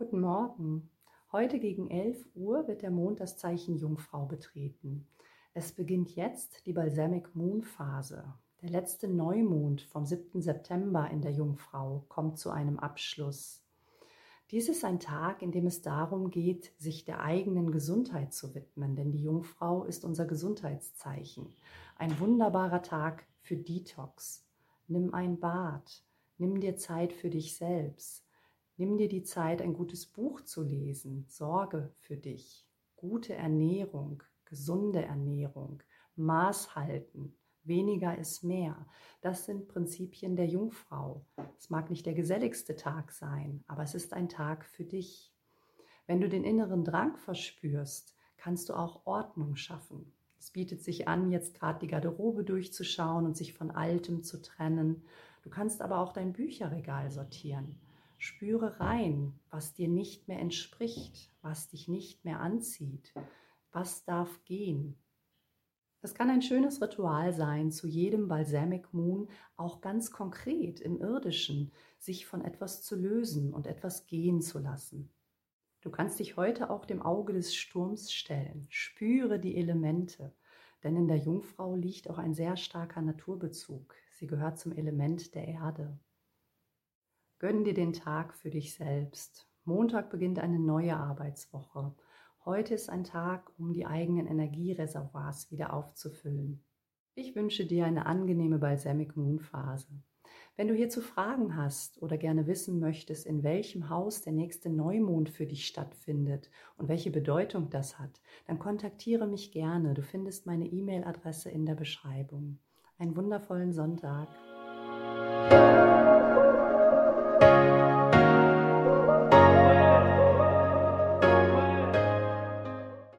Guten Morgen. Heute gegen 11 Uhr wird der Mond das Zeichen Jungfrau betreten. Es beginnt jetzt die Balsamic Moon Phase. Der letzte Neumond vom 7. September in der Jungfrau kommt zu einem Abschluss. Dies ist ein Tag, in dem es darum geht, sich der eigenen Gesundheit zu widmen, denn die Jungfrau ist unser Gesundheitszeichen. Ein wunderbarer Tag für Detox. Nimm ein Bad, nimm dir Zeit für dich selbst Nimm dir die Zeit, ein gutes Buch zu lesen. Sorge für dich. Gute Ernährung, gesunde Ernährung, Maß halten. Weniger ist mehr. Das sind Prinzipien der Jungfrau. Es mag nicht der geselligste Tag sein, aber es ist ein Tag für dich. Wenn du den inneren Drang verspürst, kannst du auch Ordnung schaffen. Es bietet sich an, jetzt gerade die Garderobe durchzuschauen und sich von Altem zu trennen. Du kannst aber auch dein Bücherregal sortieren. Spüre rein, was dir nicht mehr entspricht, was dich nicht mehr anzieht, was darf gehen. Das kann ein schönes Ritual sein, zu jedem Balsamic Moon auch ganz konkret im irdischen, sich von etwas zu lösen und etwas gehen zu lassen. Du kannst dich heute auch dem Auge des Sturms stellen. Spüre die Elemente, denn in der Jungfrau liegt auch ein sehr starker Naturbezug. Sie gehört zum Element der Erde. Gönn dir den Tag für dich selbst. Montag beginnt eine neue Arbeitswoche. Heute ist ein Tag, um die eigenen Energiereservoirs wieder aufzufüllen. Ich wünsche dir eine angenehme Balsamic Moon Phase. Wenn du hierzu Fragen hast oder gerne wissen möchtest, in welchem Haus der nächste Neumond für dich stattfindet und welche Bedeutung das hat, dann kontaktiere mich gerne. Du findest meine E-Mail-Adresse in der Beschreibung. Einen wundervollen Sonntag.